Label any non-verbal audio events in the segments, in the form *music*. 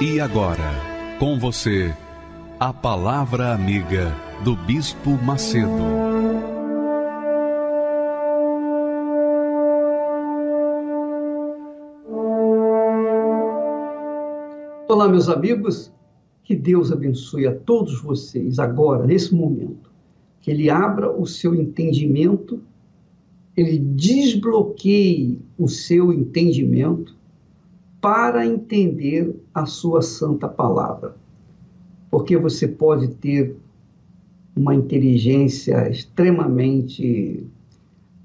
E agora, com você, a Palavra Amiga do Bispo Macedo. Olá, meus amigos, que Deus abençoe a todos vocês agora, nesse momento. Que Ele abra o seu entendimento, Ele desbloqueie o seu entendimento para entender a Sua santa palavra porque você pode ter uma inteligência extremamente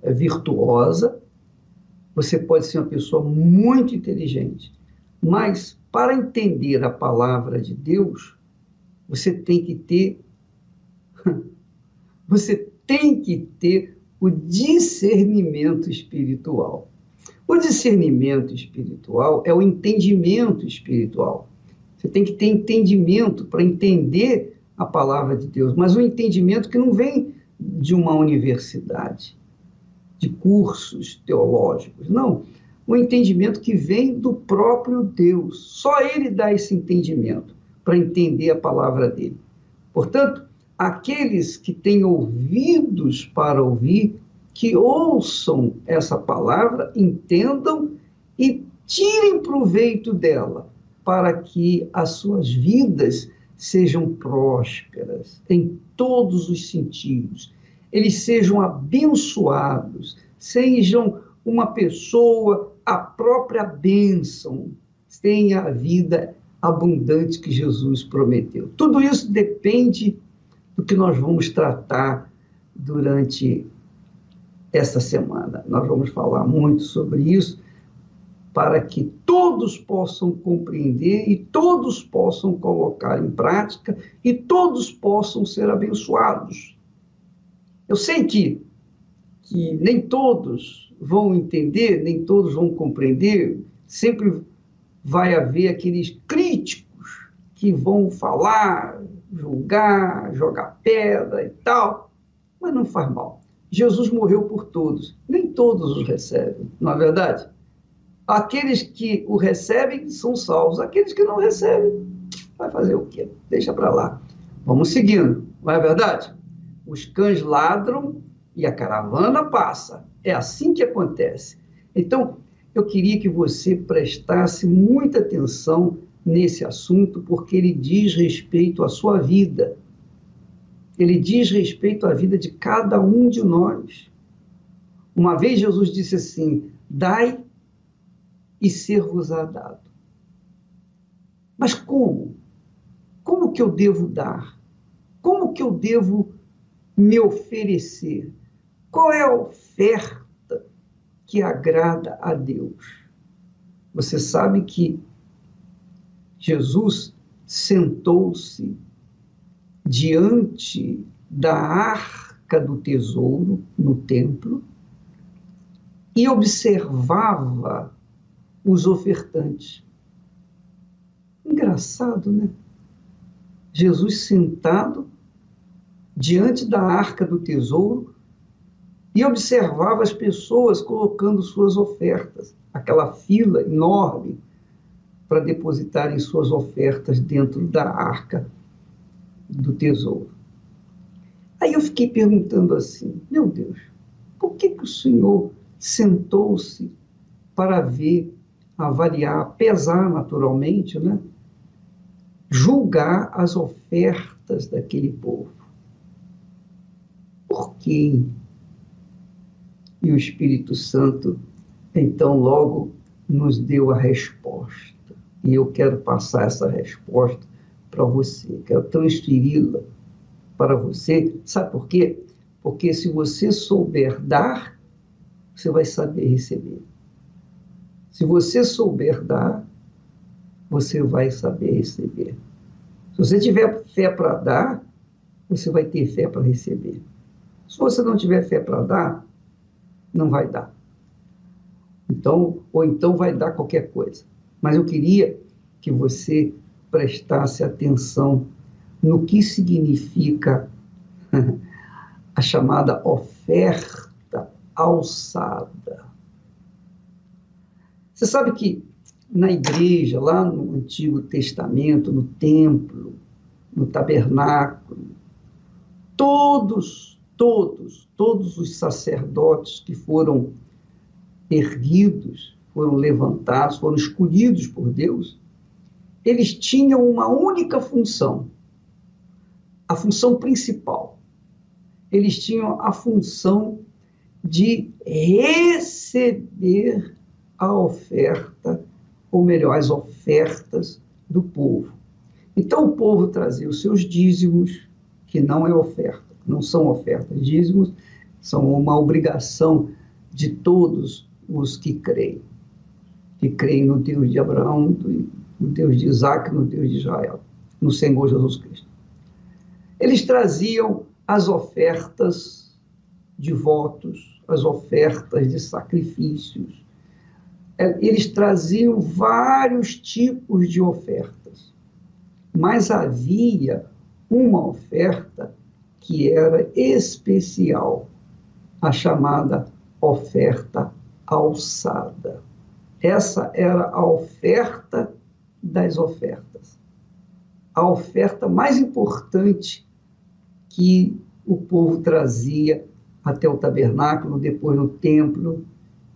eh, virtuosa, você pode ser uma pessoa muito inteligente, mas para entender a palavra de Deus, você tem que ter *laughs* você tem que ter o discernimento espiritual. O discernimento espiritual é o entendimento espiritual. Você tem que ter entendimento para entender a palavra de Deus, mas um entendimento que não vem de uma universidade, de cursos teológicos, não. Um entendimento que vem do próprio Deus. Só Ele dá esse entendimento para entender a palavra dele. Portanto, aqueles que têm ouvidos para ouvir, que ouçam essa palavra, entendam e tirem proveito dela para que as suas vidas sejam prósperas em todos os sentidos. Eles sejam abençoados, sejam uma pessoa, a própria bênção, tenha a vida abundante que Jesus prometeu. Tudo isso depende do que nós vamos tratar durante essa semana. Nós vamos falar muito sobre isso para que todos possam compreender e todos possam colocar em prática e todos possam ser abençoados. Eu sei que, que nem todos vão entender, nem todos vão compreender, sempre vai haver aqueles críticos que vão falar, julgar, jogar pedra e tal, mas não faz mal. Jesus morreu por todos, nem todos os recebem, não é verdade? Aqueles que o recebem são salvos, aqueles que não recebem, vai fazer o quê? Deixa para lá. Vamos seguindo, não é verdade? Os cães ladram e a caravana passa. É assim que acontece. Então, eu queria que você prestasse muita atenção nesse assunto, porque ele diz respeito à sua vida. Ele diz respeito à vida de cada um de nós. Uma vez Jesus disse assim: Dai e ser-vos-á dado. Mas como? Como que eu devo dar? Como que eu devo me oferecer? Qual é a oferta que agrada a Deus? Você sabe que Jesus sentou-se diante da arca do tesouro no templo e observava os ofertantes. Engraçado, né? Jesus sentado diante da arca do tesouro e observava as pessoas colocando suas ofertas, aquela fila enorme para depositarem suas ofertas dentro da arca do tesouro. Aí eu fiquei perguntando assim: meu Deus, por que, que o Senhor sentou-se para ver avaliar, pesar naturalmente, né? julgar as ofertas daquele povo. Por quê? E o Espírito Santo, então, logo nos deu a resposta. E eu quero passar essa resposta para você, quero transferi-la para você. Sabe por quê? Porque se você souber dar, você vai saber receber. Se você souber dar, você vai saber receber. Se você tiver fé para dar, você vai ter fé para receber. Se você não tiver fé para dar, não vai dar. Então, ou então vai dar qualquer coisa. Mas eu queria que você prestasse atenção no que significa *laughs* a chamada oferta alçada. Você sabe que na igreja, lá no Antigo Testamento, no templo, no tabernáculo, todos, todos, todos os sacerdotes que foram erguidos, foram levantados, foram escolhidos por Deus, eles tinham uma única função, a função principal. Eles tinham a função de receber a oferta, ou melhor, as ofertas do povo. Então o povo trazia os seus dízimos, que não é oferta, não são ofertas, dízimos são uma obrigação de todos os que creem, que creem no Deus de Abraão, no Deus de Isaac, no Deus de Israel, no Senhor Jesus Cristo. Eles traziam as ofertas de votos, as ofertas de sacrifícios. É, eles traziam vários tipos de ofertas, mas havia uma oferta que era especial, a chamada oferta alçada. Essa era a oferta das ofertas. A oferta mais importante que o povo trazia até o tabernáculo, depois no templo,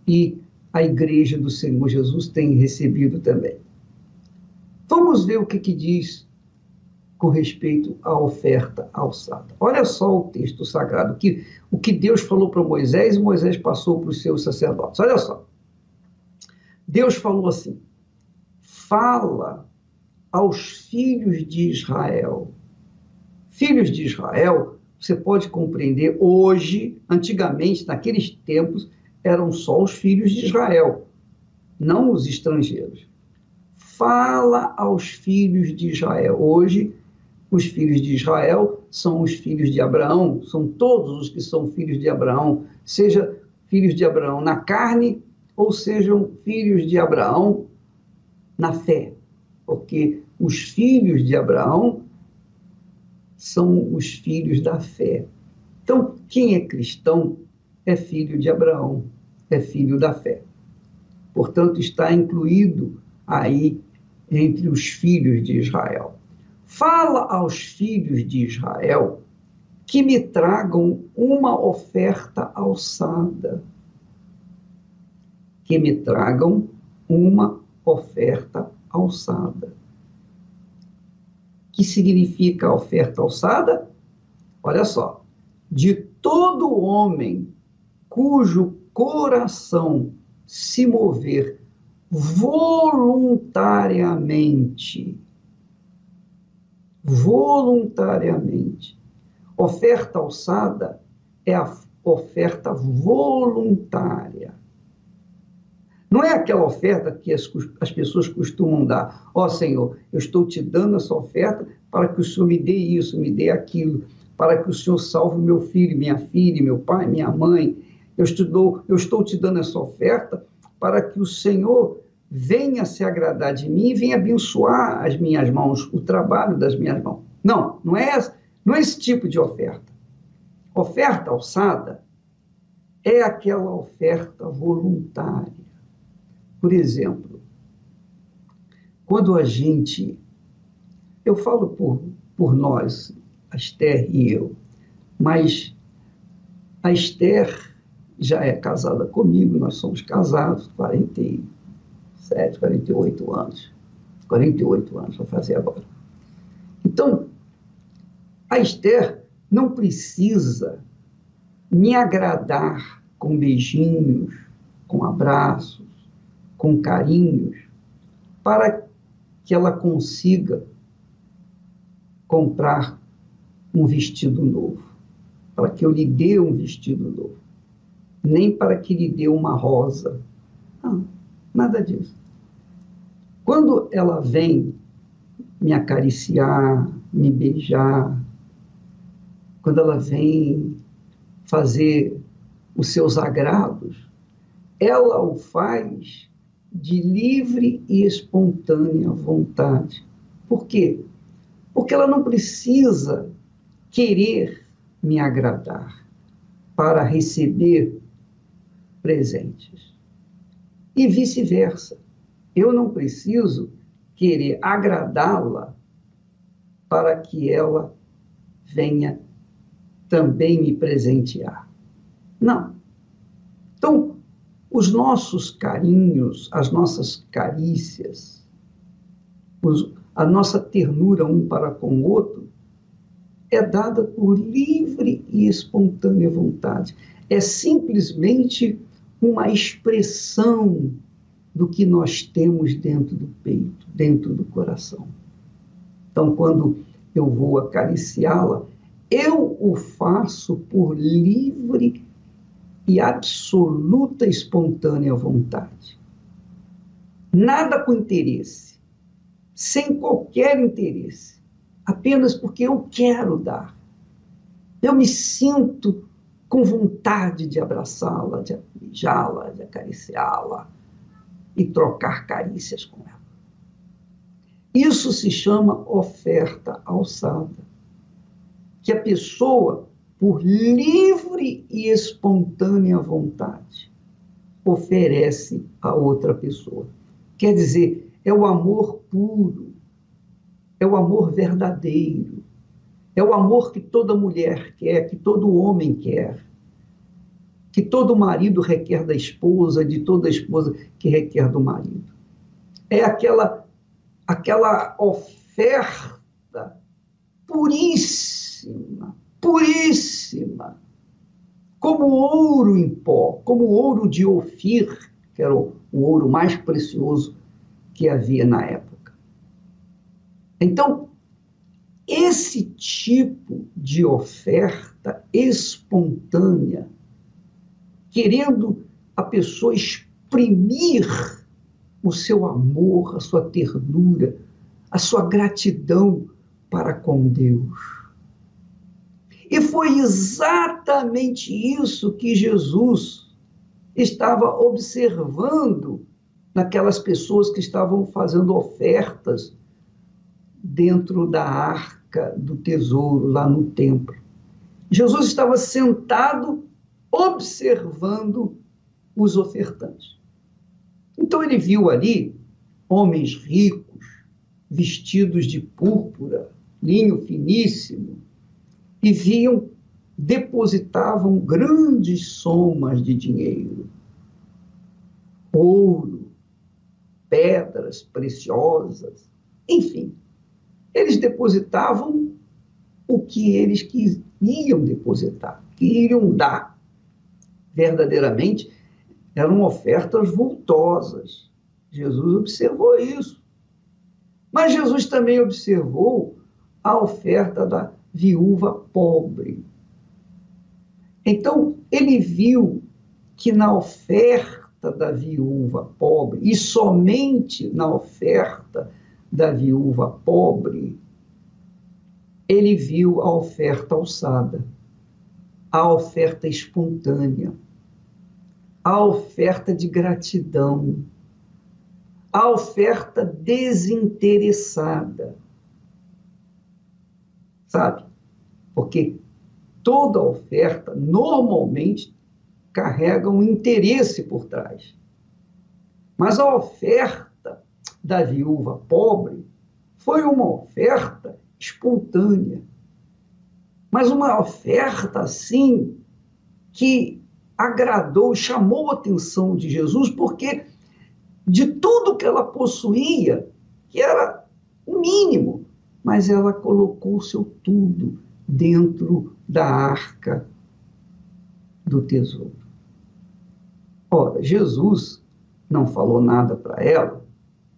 e a igreja do Senhor Jesus tem recebido também. Vamos ver o que, que diz com respeito à oferta alçada. Olha só o texto sagrado, que, o que Deus falou para Moisés e Moisés passou para os seus sacerdotes. Olha só. Deus falou assim: fala aos filhos de Israel. Filhos de Israel, você pode compreender hoje, antigamente, naqueles tempos, eram só os filhos de Israel, não os estrangeiros. Fala aos filhos de Israel. Hoje, os filhos de Israel são os filhos de Abraão, são todos os que são filhos de Abraão, seja filhos de Abraão na carne ou sejam filhos de Abraão na fé, porque os filhos de Abraão são os filhos da fé. Então, quem é cristão é filho de Abraão, é filho da fé. Portanto, está incluído aí entre os filhos de Israel. Fala aos filhos de Israel que me tragam uma oferta alçada. Que me tragam uma oferta alçada. Que significa oferta alçada? Olha só. De todo homem cujo coração se mover voluntariamente voluntariamente. Oferta alçada é a oferta voluntária. Não é aquela oferta que as, as pessoas costumam dar. Ó oh, Senhor, eu estou te dando essa oferta para que o Senhor me dê isso, me dê aquilo, para que o Senhor salve meu filho, minha filha, meu pai, minha mãe. Eu estou, eu estou te dando essa oferta para que o Senhor venha se agradar de mim e venha abençoar as minhas mãos, o trabalho das minhas mãos. Não, não é, não é esse tipo de oferta. Oferta alçada é aquela oferta voluntária. Por exemplo, quando a gente. Eu falo por, por nós, a Esther e eu, mas a Esther já é casada comigo, nós somos casados, 40 47, 48 anos. 48 anos, vou fazer agora. Então, a Esther não precisa me agradar com beijinhos, com abraços, com carinhos, para que ela consiga comprar um vestido novo, para que eu lhe dê um vestido novo, nem para que lhe dê uma rosa. Não Nada disso. Quando ela vem me acariciar, me beijar, quando ela vem fazer os seus agrados, ela o faz de livre e espontânea vontade. Por quê? Porque ela não precisa querer me agradar para receber presentes. E vice-versa. Eu não preciso querer agradá-la para que ela venha também me presentear. Não. Então, os nossos carinhos, as nossas carícias, os, a nossa ternura um para com o outro, é dada por livre e espontânea vontade. É simplesmente uma expressão do que nós temos dentro do peito, dentro do coração. Então, quando eu vou acariciá-la, eu o faço por livre e absoluta espontânea vontade. Nada com interesse, sem qualquer interesse, apenas porque eu quero dar. Eu me sinto com vontade de abraçá-la, de beijá-la, de acariciá-la e trocar carícias com ela. Isso se chama oferta alçada. Que a pessoa por livre e espontânea vontade, oferece a outra pessoa. Quer dizer, é o amor puro, é o amor verdadeiro, é o amor que toda mulher quer, que todo homem quer, que todo marido requer da esposa, de toda esposa que requer do marido. É aquela aquela oferta puríssima, puríssima, como ouro em pó, como ouro de Ofir, que era o, o ouro mais precioso que havia na época. Então, esse tipo de oferta espontânea, querendo a pessoa exprimir o seu amor, a sua ternura, a sua gratidão para com Deus e foi exatamente isso que Jesus estava observando naquelas pessoas que estavam fazendo ofertas dentro da arca do tesouro, lá no templo. Jesus estava sentado observando os ofertantes. Então ele viu ali homens ricos, vestidos de púrpura, linho finíssimo, e viam, depositavam grandes somas de dinheiro, ouro, pedras preciosas, enfim. Eles depositavam o que eles queriam depositar, queriam dar. Verdadeiramente, eram ofertas vultosas. Jesus observou isso. Mas Jesus também observou a oferta da viúva pobre. Então, ele viu que na oferta da viúva pobre, e somente na oferta da viúva pobre, ele viu a oferta alçada, a oferta espontânea, a oferta de gratidão, a oferta desinteressada. Sabe? porque toda oferta normalmente carrega um interesse por trás. Mas a oferta da viúva pobre foi uma oferta espontânea. Mas uma oferta assim que agradou, chamou a atenção de Jesus, porque de tudo que ela possuía, que era o mínimo, mas ela colocou o seu tudo dentro da arca do tesouro. Ora, Jesus não falou nada para ela,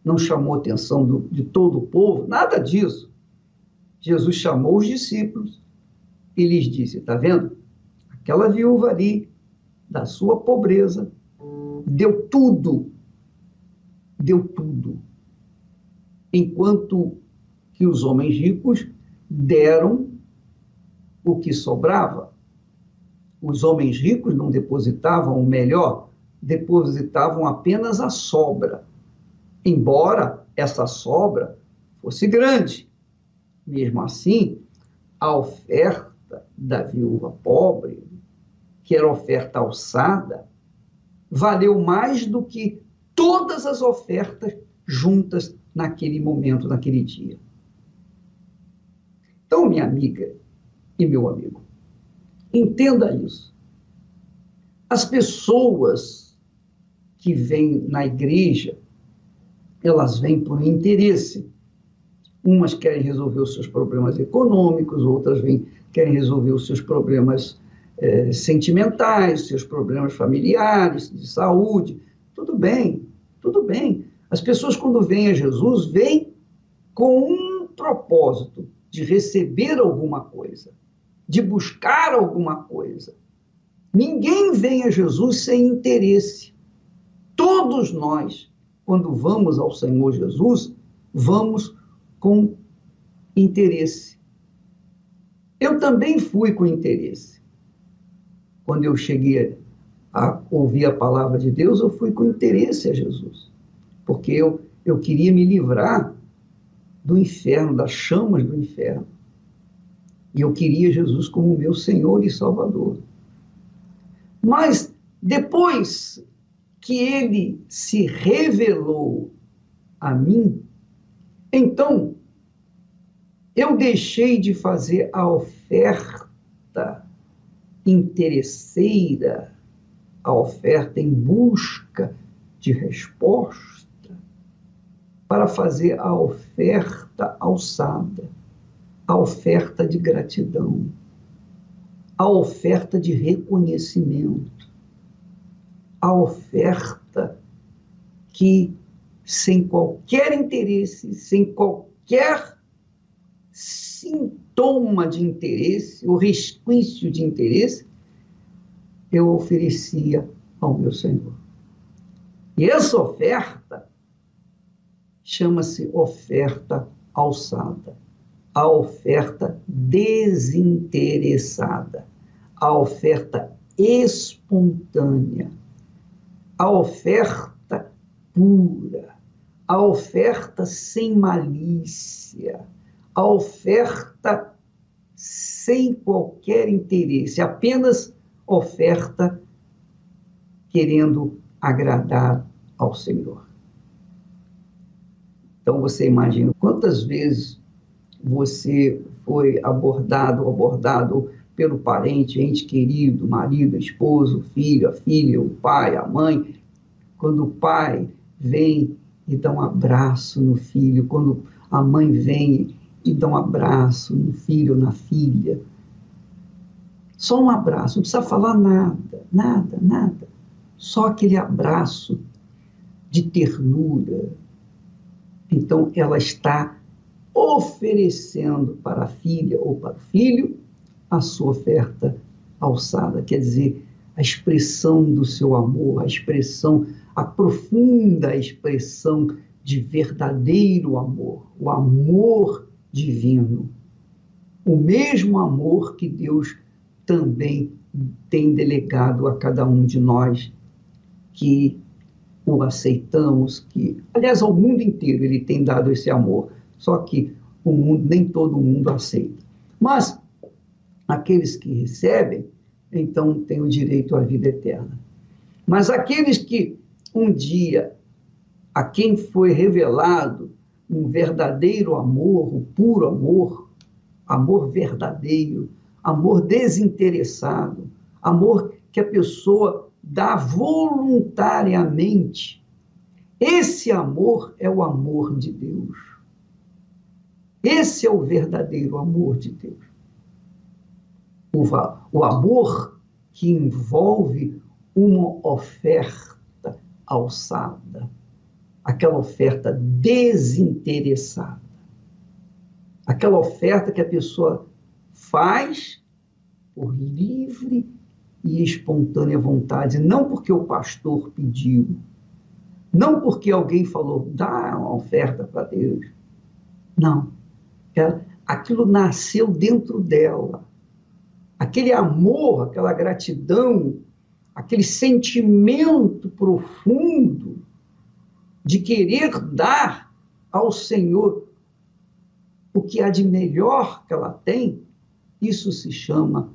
não chamou atenção do, de todo o povo, nada disso. Jesus chamou os discípulos e lhes disse: Está vendo? Aquela viúva ali, da sua pobreza, deu tudo deu tudo, enquanto que os homens ricos deram o que sobrava. Os homens ricos não depositavam o melhor, depositavam apenas a sobra, embora essa sobra fosse grande. Mesmo assim, a oferta da viúva pobre, que era oferta alçada, valeu mais do que todas as ofertas juntas naquele momento, naquele dia. Então, minha amiga e meu amigo, entenda isso. As pessoas que vêm na igreja, elas vêm por interesse. Umas querem resolver os seus problemas econômicos, outras vêm, querem resolver os seus problemas eh, sentimentais, seus problemas familiares, de saúde. Tudo bem, tudo bem. As pessoas, quando vêm a Jesus, vêm com um propósito de receber alguma coisa, de buscar alguma coisa. Ninguém vem a Jesus sem interesse. Todos nós, quando vamos ao Senhor Jesus, vamos com interesse. Eu também fui com interesse. Quando eu cheguei a ouvir a palavra de Deus, eu fui com interesse a Jesus, porque eu, eu queria me livrar do inferno, das chamas do inferno. E eu queria Jesus como meu Senhor e Salvador. Mas depois que ele se revelou a mim, então eu deixei de fazer a oferta interesseira, a oferta em busca de resposta, para fazer a oferta alçada, a oferta de gratidão, a oferta de reconhecimento, a oferta que, sem qualquer interesse, sem qualquer sintoma de interesse, ou resquício de interesse, eu oferecia ao meu Senhor. E essa oferta chama-se oferta alçada, a oferta desinteressada, a oferta espontânea, a oferta pura, a oferta sem malícia, a oferta sem qualquer interesse, apenas oferta querendo agradar ao Senhor. Então você imagina quantas vezes você foi abordado, abordado pelo parente, ente querido, marido, esposo, filho, a filha, o pai, a mãe. Quando o pai vem e dá um abraço no filho, quando a mãe vem e dá um abraço no filho na filha. Só um abraço, não precisa falar nada, nada, nada. Só aquele abraço de ternura. Então, ela está oferecendo para a filha ou para o filho a sua oferta alçada, quer dizer, a expressão do seu amor, a expressão, a profunda expressão de verdadeiro amor, o amor divino. O mesmo amor que Deus também tem delegado a cada um de nós que aceitamos, que, aliás, ao mundo inteiro ele tem dado esse amor, só que o mundo, nem todo mundo aceita. Mas aqueles que recebem, então têm o direito à vida eterna. Mas aqueles que um dia, a quem foi revelado um verdadeiro amor, o puro amor, amor verdadeiro, amor desinteressado, amor que a pessoa dá voluntariamente. Esse amor é o amor de Deus. Esse é o verdadeiro amor de Deus. O, o amor que envolve uma oferta alçada aquela oferta desinteressada. Aquela oferta que a pessoa faz por livre e espontânea vontade, não porque o pastor pediu, Não porque alguém falou, dá uma oferta para Deus. Não. Ela, aquilo nasceu dentro dela. Aquele amor, aquela gratidão, aquele sentimento profundo de querer dar ao Senhor o que há de melhor que ela tem, isso se chama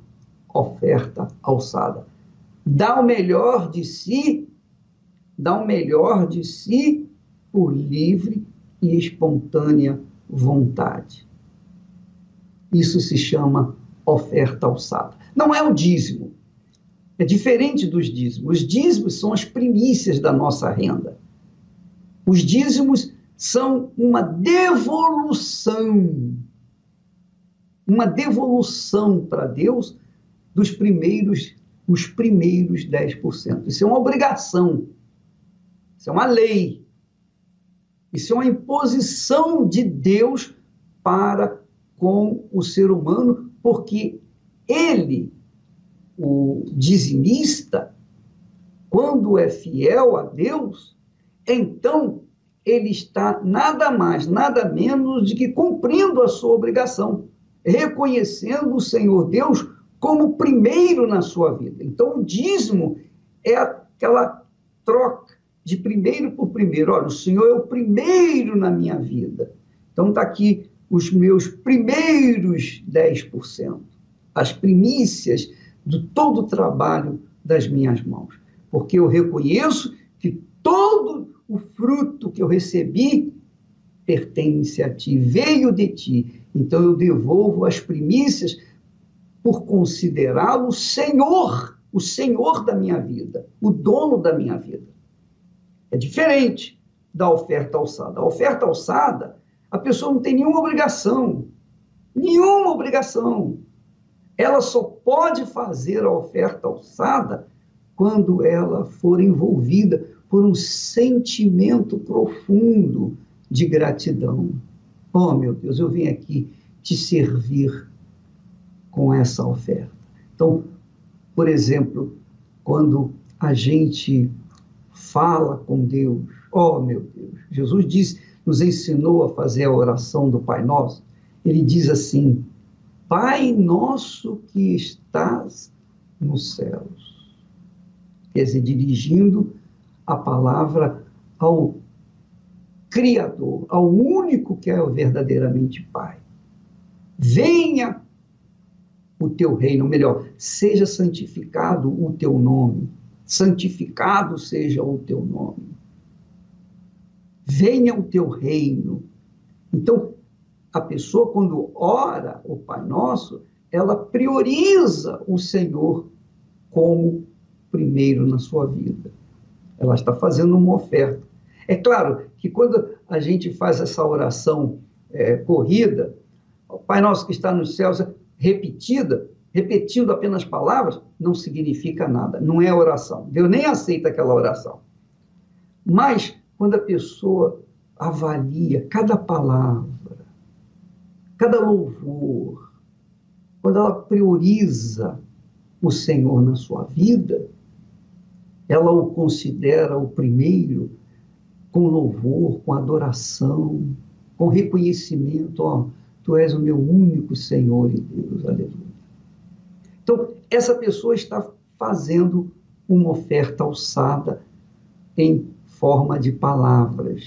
oferta alçada. Dá o melhor de si, dá o melhor de si por livre e espontânea vontade. Isso se chama oferta alçada. Não é o dízimo. É diferente dos dízimos. Os dízimos são as primícias da nossa renda. Os dízimos são uma devolução, uma devolução para Deus dos primeiros, os primeiros 10%. Isso é uma obrigação, isso é uma lei, isso é uma imposição de Deus para com o ser humano, porque ele, o dizimista, quando é fiel a Deus, então ele está nada mais, nada menos de que cumprindo a sua obrigação, reconhecendo o Senhor Deus como primeiro na sua vida. Então, o dízimo é aquela troca de primeiro por primeiro. Olha, o Senhor é o primeiro na minha vida. Então, está aqui os meus primeiros 10%, as primícias de todo o trabalho das minhas mãos. Porque eu reconheço que todo o fruto que eu recebi pertence a ti, veio de ti. Então eu devolvo as primícias por considerá-lo Senhor, o Senhor da minha vida, o dono da minha vida. É diferente da oferta alçada. A oferta alçada, a pessoa não tem nenhuma obrigação, nenhuma obrigação. Ela só pode fazer a oferta alçada quando ela for envolvida por um sentimento profundo de gratidão. Oh, meu Deus, eu vim aqui te servir com essa oferta. Então, por exemplo, quando a gente fala com Deus, oh, meu Deus, Jesus diz, nos ensinou a fazer a oração do Pai Nosso. Ele diz assim: Pai nosso que estás nos céus. Quer dizer, dirigindo a palavra ao Criador, ao único que é verdadeiramente Pai. Venha o teu reino, melhor, seja santificado o teu nome, santificado seja o teu nome. Venha o teu reino. Então, a pessoa, quando ora o Pai Nosso, ela prioriza o Senhor como primeiro na sua vida. Ela está fazendo uma oferta. É claro que quando a gente faz essa oração é, corrida, o Pai Nosso que está nos céus, repetida, repetindo apenas palavras, não significa nada, não é oração. Deus nem aceita aquela oração. Mas, quando a pessoa avalia cada palavra, cada louvor, quando ela prioriza o Senhor na sua vida, ela o considera o primeiro com louvor, com adoração, com reconhecimento, ó, tu és o meu único Senhor e Deus, aleluia. Então, essa pessoa está fazendo uma oferta alçada em forma de palavras,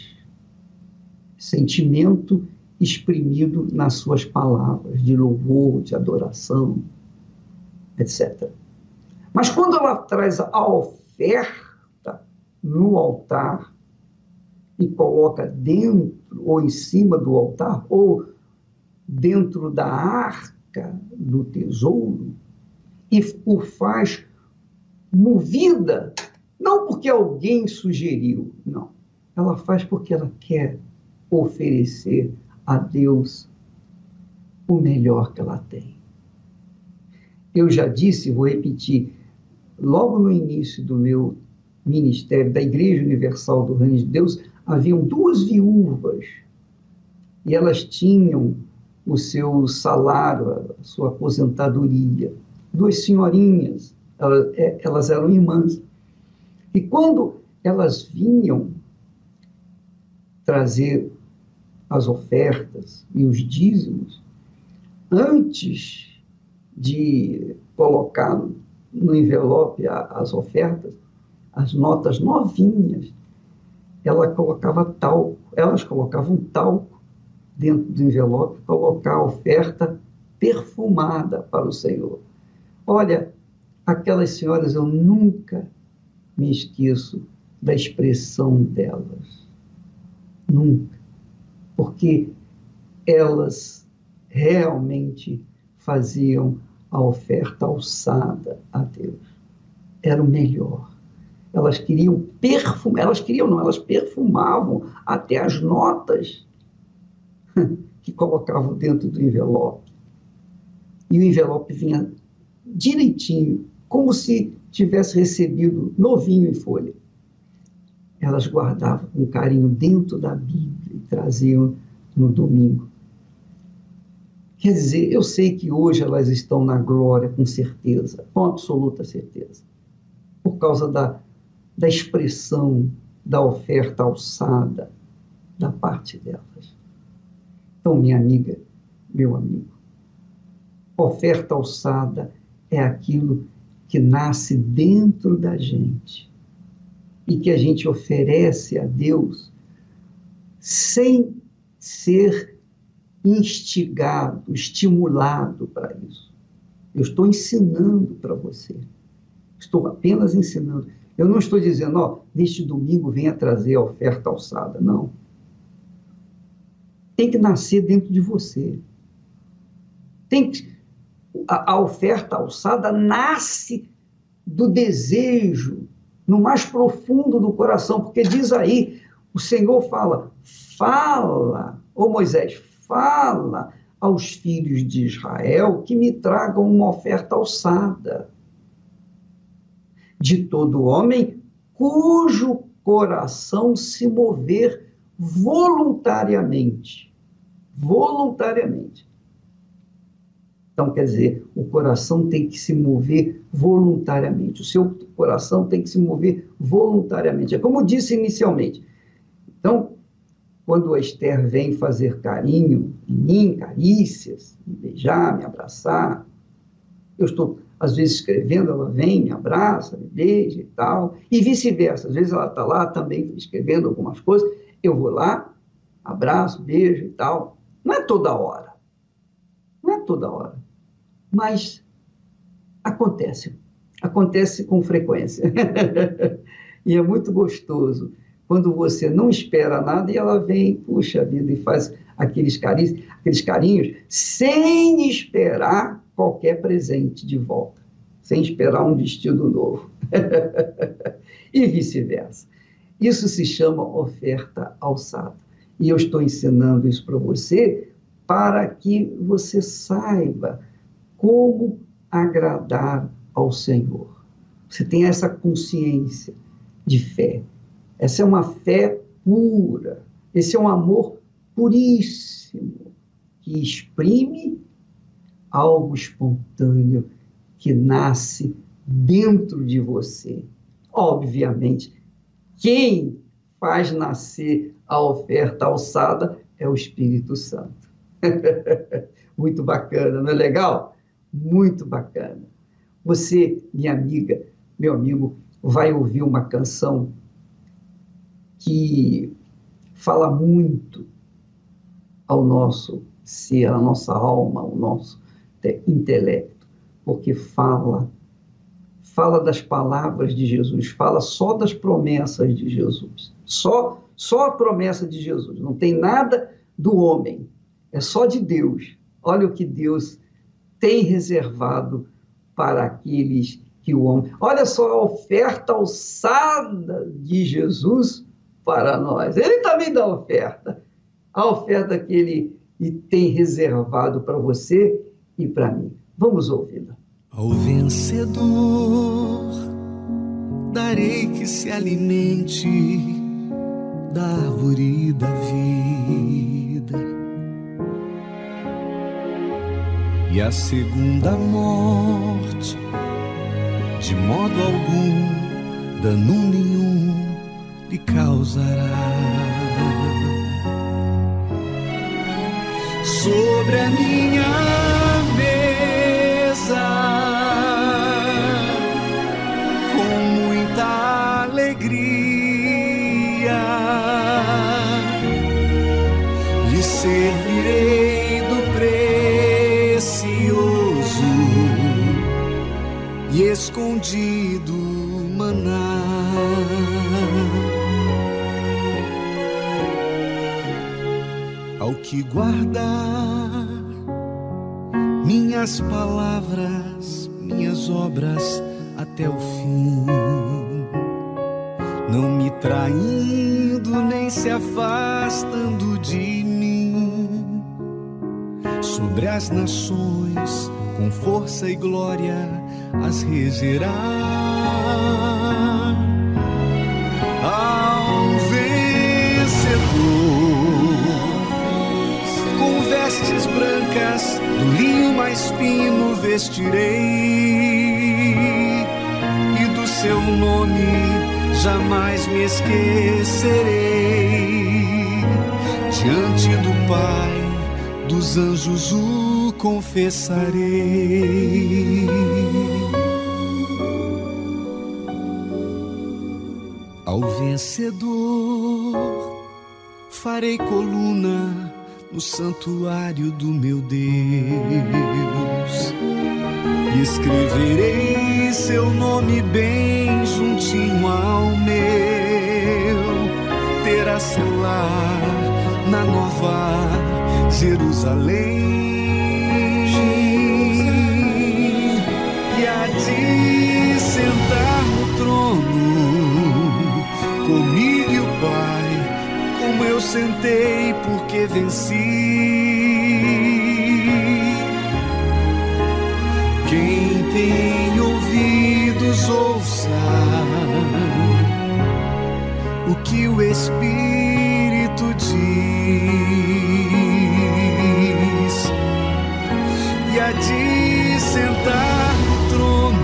sentimento exprimido nas suas palavras, de louvor, de adoração, etc. Mas quando ela traz a oferta, no altar e coloca dentro ou em cima do altar ou dentro da arca do tesouro e o faz movida, não porque alguém sugeriu, não. Ela faz porque ela quer oferecer a Deus o melhor que ela tem. Eu já disse, vou repetir, logo no início do meu ministério da Igreja Universal do Reino de Deus, haviam duas viúvas e elas tinham o seu salário, a sua aposentadoria. Duas senhorinhas, elas, é, elas eram irmãs. E quando elas vinham trazer as ofertas e os dízimos, antes de colocar no envelope as ofertas, as notas novinhas, ela colocava talco, elas colocavam talco dentro do envelope, colocar a oferta perfumada para o Senhor. Olha, aquelas senhoras, eu nunca me esqueço da expressão delas. Nunca. Porque elas realmente faziam a oferta alçada a Deus. Era o melhor. Elas queriam perfumar, elas queriam não, elas perfumavam até as notas *laughs* que colocavam dentro do envelope. E o envelope vinha direitinho, como se tivesse recebido novinho em folha. Elas guardavam com carinho dentro da Bíblia e traziam no domingo. Quer dizer, eu sei que hoje elas estão na glória com certeza, com absoluta certeza, por causa da, da expressão da oferta alçada da parte delas. Então, minha amiga, meu amigo, oferta alçada é aquilo que nasce dentro da gente e que a gente oferece a Deus sem ser instigado, estimulado para isso. Eu estou ensinando para você. Estou apenas ensinando. Eu não estou dizendo, ó, neste domingo venha trazer a oferta alçada. Não. Tem que nascer dentro de você. Tem que, a, a oferta alçada nasce do desejo, no mais profundo do coração, porque diz aí, o Senhor fala, fala, ô Moisés, fala aos filhos de Israel que me tragam uma oferta alçada de todo homem cujo coração se mover voluntariamente. Voluntariamente. Então, quer dizer, o coração tem que se mover voluntariamente. O seu coração tem que se mover voluntariamente. É como disse inicialmente. Então, quando a Esther vem fazer carinho em mim, carícias, me beijar, me abraçar, eu estou, às vezes, escrevendo, ela vem, me abraça, me beija e tal, e vice-versa. Às vezes ela está lá também escrevendo algumas coisas, eu vou lá, abraço, beijo e tal. Não é toda hora. Não é toda hora. Mas acontece. Acontece com frequência. *laughs* e é muito gostoso quando você não espera nada e ela vem, puxa vida, e faz aqueles carinhos, aqueles carinhos sem esperar qualquer presente de volta, sem esperar um vestido novo. *laughs* e vice-versa. Isso se chama oferta alçada. E eu estou ensinando isso para você para que você saiba como agradar ao Senhor. Você tenha essa consciência de fé. Essa é uma fé pura. Esse é um amor puríssimo que exprime algo espontâneo que nasce dentro de você. Obviamente, quem faz nascer a oferta alçada é o Espírito Santo. *laughs* Muito bacana, não é legal? Muito bacana. Você, minha amiga, meu amigo, vai ouvir uma canção que fala muito ao nosso ser, à nossa alma, ao nosso intelecto, porque fala fala das palavras de Jesus, fala só das promessas de Jesus. Só só a promessa de Jesus, não tem nada do homem, é só de Deus. Olha o que Deus tem reservado para aqueles que o amam. Olha só a oferta alçada de Jesus para nós. Ele também dá oferta. A oferta que ele tem reservado para você e para mim. Vamos ouvi-la. Ao vencedor darei que se alimente da árvore da vida. E a segunda morte, de modo algum, dano nenhum lhe causará. sobre a minha mesa com muita alegria. Lhe servirei do precioso e escondido maná. Ao que guardar minhas palavras, minhas obras até o fim, não me traindo nem se afastando de mim. Sobre as nações, com força e glória, as regerá. Ao com vestes brancas, do linho mais fino vestirei, e do seu nome jamais me esquecerei. Diante do Pai, dos anjos o confessarei. Ao vencedor farei coluna no santuário do meu Deus e escreverei seu nome bem juntinho ao meu. Terá seu lar na nova Jerusalém. Como eu sentei porque venci. Quem tem ouvidos ouça o que o Espírito diz. E há de sentar no trono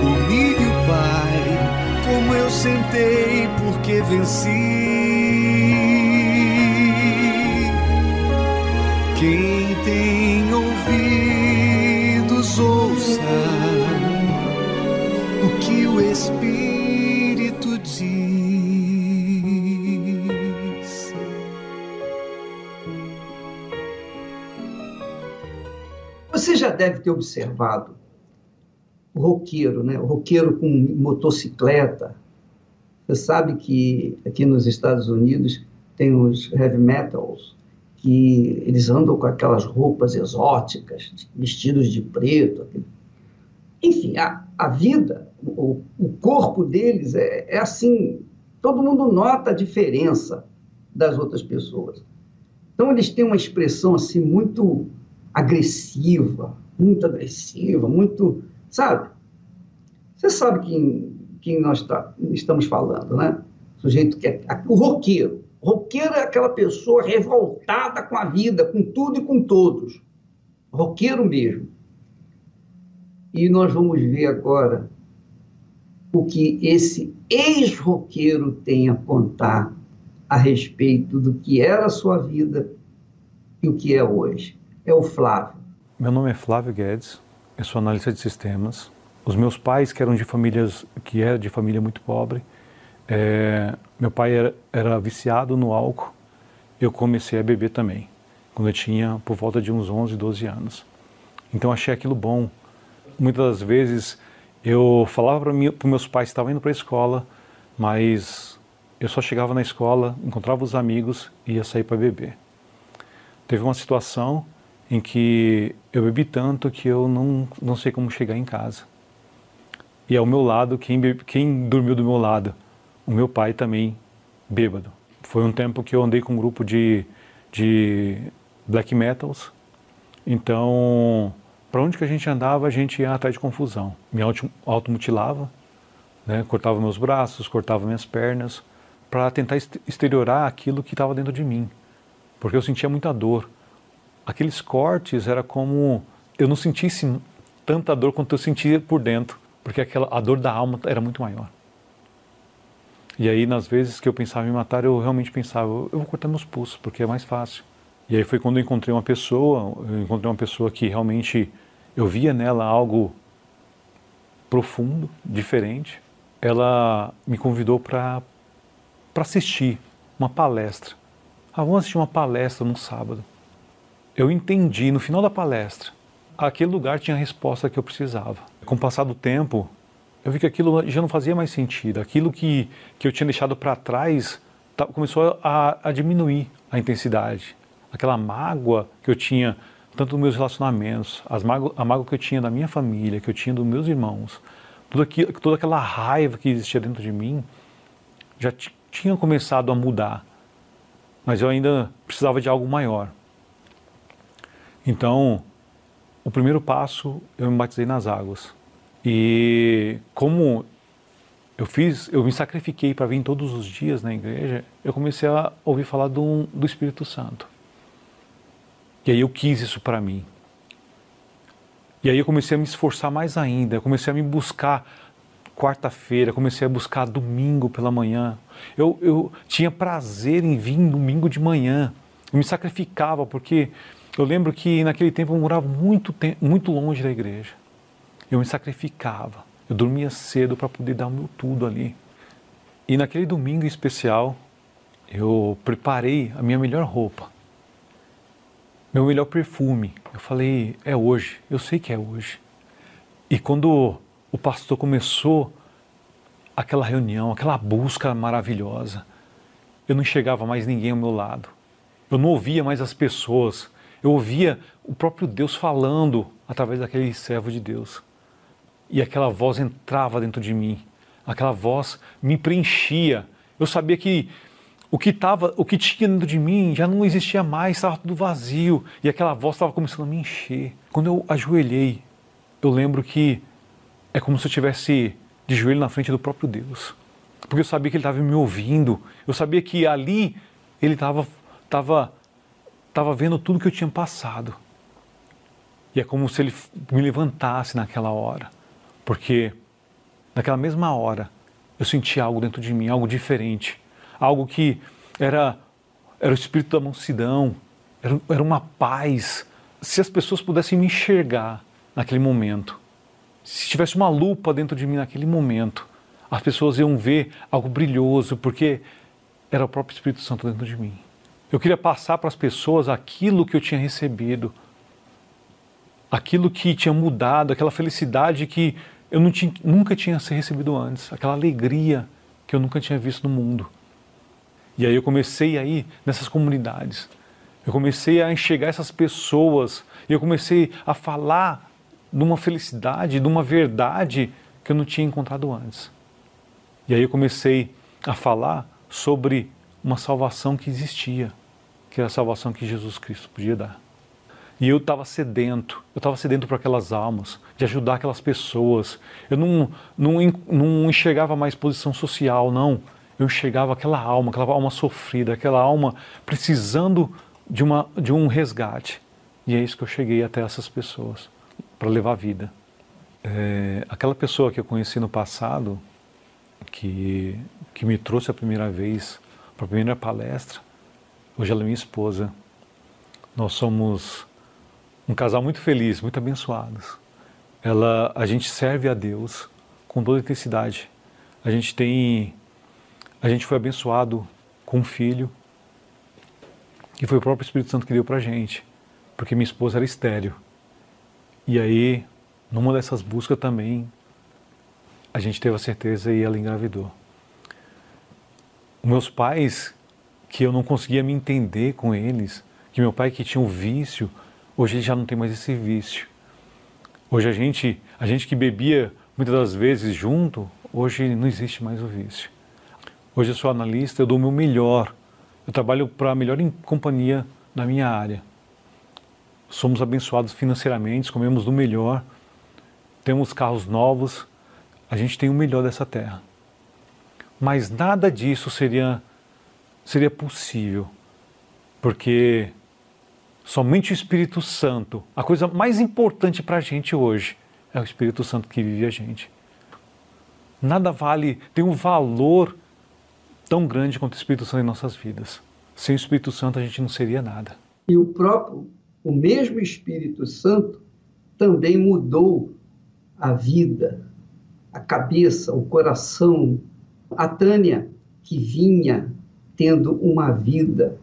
comigo Pai, como eu sentei porque venci. Quem tem ouvidos ouça o que o Espírito diz. Você já deve ter observado o roqueiro, né? O roqueiro com motocicleta. Você sabe que aqui nos Estados Unidos tem os heavy metals que eles andam com aquelas roupas exóticas, vestidos de preto. Enfim, a, a vida, o, o corpo deles é, é assim, todo mundo nota a diferença das outras pessoas. Então eles têm uma expressão assim muito agressiva, muito agressiva, muito, sabe? Você sabe quem, quem nós tá, estamos falando, né? O sujeito que é o roqueiro. O roqueiro é aquela pessoa revoltada com a vida, com tudo e com todos. Roqueiro mesmo. E nós vamos ver agora o que esse ex-roqueiro tem a contar a respeito do que era a sua vida e o que é hoje. É o Flávio. Meu nome é Flávio Guedes, eu sou analista de sistemas. Os meus pais, que eram de famílias, que era de família muito pobre, é, meu pai era, era, viciado no álcool. Eu comecei a beber também, quando eu tinha por volta de uns 11, 12 anos. Então achei aquilo bom. Muitas das vezes eu falava para os meus pais que estavam indo para a escola, mas eu só chegava na escola, encontrava os amigos e ia sair para beber. Teve uma situação em que eu bebi tanto que eu não, não sei como chegar em casa. E ao meu lado, quem, quem dormiu do meu lado? O meu pai também bêbado. Foi um tempo que eu andei com um grupo de, de black metals. Então, para onde que a gente andava, a gente ia atrás de confusão. Me automutilava, né? cortava meus braços, cortava minhas pernas, para tentar exteriorar aquilo que estava dentro de mim. Porque eu sentia muita dor. Aqueles cortes era como eu não sentisse tanta dor quanto eu sentia por dentro, porque aquela, a dor da alma era muito maior. E aí, nas vezes que eu pensava em matar, eu realmente pensava, eu vou cortar meus pulsos, porque é mais fácil. E aí foi quando eu encontrei uma pessoa, eu encontrei uma pessoa que realmente eu via nela algo profundo, diferente. Ela me convidou para assistir uma palestra. Ah, vamos assistir uma palestra num sábado. Eu entendi no final da palestra, aquele lugar tinha a resposta que eu precisava. Com o passar do tempo, eu vi que aquilo já não fazia mais sentido. Aquilo que, que eu tinha deixado para trás tá, começou a, a diminuir a intensidade. Aquela mágoa que eu tinha, tanto nos meus relacionamentos, as a mágoa que eu tinha da minha família, que eu tinha dos meus irmãos, tudo aquilo, toda aquela raiva que existia dentro de mim, já tinha começado a mudar. Mas eu ainda precisava de algo maior. Então, o primeiro passo, eu me batizei nas águas. E como eu fiz, eu me sacrifiquei para vir todos os dias na igreja, eu comecei a ouvir falar do, do Espírito Santo. E aí eu quis isso para mim. E aí eu comecei a me esforçar mais ainda, eu comecei a me buscar quarta-feira, comecei a buscar domingo pela manhã. Eu, eu tinha prazer em vir domingo de manhã. Eu me sacrificava, porque eu lembro que naquele tempo eu morava muito, muito longe da igreja. Eu me sacrificava. Eu dormia cedo para poder dar o meu tudo ali. E naquele domingo especial, eu preparei a minha melhor roupa, meu melhor perfume. Eu falei, é hoje, eu sei que é hoje. E quando o pastor começou aquela reunião, aquela busca maravilhosa, eu não enxergava mais ninguém ao meu lado. Eu não ouvia mais as pessoas. Eu ouvia o próprio Deus falando através daquele servo de Deus e aquela voz entrava dentro de mim. Aquela voz me preenchia. Eu sabia que o que tava, o que tinha dentro de mim já não existia mais, estava tudo vazio e aquela voz estava começando a me encher. Quando eu ajoelhei, eu lembro que é como se eu tivesse de joelho na frente do próprio Deus, porque eu sabia que Ele estava me ouvindo. Eu sabia que ali Ele estava tava, tava vendo tudo que eu tinha passado. E é como se Ele me levantasse naquela hora porque naquela mesma hora eu senti algo dentro de mim, algo diferente, algo que era, era o espírito da mansidão, era, era uma paz. Se as pessoas pudessem me enxergar naquele momento, se tivesse uma lupa dentro de mim naquele momento, as pessoas iam ver algo brilhoso, porque era o próprio Espírito Santo dentro de mim. Eu queria passar para as pessoas aquilo que eu tinha recebido, aquilo que tinha mudado, aquela felicidade que eu tinha, nunca tinha recebido antes, aquela alegria que eu nunca tinha visto no mundo. E aí eu comecei a ir nessas comunidades, eu comecei a enxergar essas pessoas, e eu comecei a falar de uma felicidade, de uma verdade que eu não tinha encontrado antes. E aí eu comecei a falar sobre uma salvação que existia, que era a salvação que Jesus Cristo podia dar. E eu estava sedento, eu estava sedento para aquelas almas, de ajudar aquelas pessoas. Eu não, não, não enxergava mais posição social, não. Eu enxergava aquela alma, aquela alma sofrida, aquela alma precisando de, uma, de um resgate. E é isso que eu cheguei até essas pessoas, para levar vida. É, aquela pessoa que eu conheci no passado, que, que me trouxe a primeira vez para a primeira palestra, hoje ela é minha esposa. Nós somos um casal muito feliz, muito abençoados. Ela, a gente serve a Deus com toda intensidade. A gente tem, a gente foi abençoado com um filho que foi o próprio Espírito Santo que deu para gente, porque minha esposa era estéreo. E aí, numa dessas buscas também, a gente teve a certeza e ela engravidou. Meus pais, que eu não conseguia me entender com eles, que meu pai que tinha um vício Hoje já não tem mais esse vício. Hoje a gente, a gente que bebia muitas das vezes junto, hoje não existe mais o vício. Hoje eu sou analista, eu dou o meu melhor. Eu trabalho para a melhor companhia na minha área. Somos abençoados financeiramente, comemos do melhor, temos carros novos, a gente tem o melhor dessa terra. Mas nada disso seria seria possível, porque Somente o Espírito Santo. A coisa mais importante para a gente hoje é o Espírito Santo que vive a gente. Nada vale, tem um valor tão grande quanto o Espírito Santo em nossas vidas. Sem o Espírito Santo a gente não seria nada. E o próprio, o mesmo Espírito Santo também mudou a vida, a cabeça, o coração. A Tânia, que vinha tendo uma vida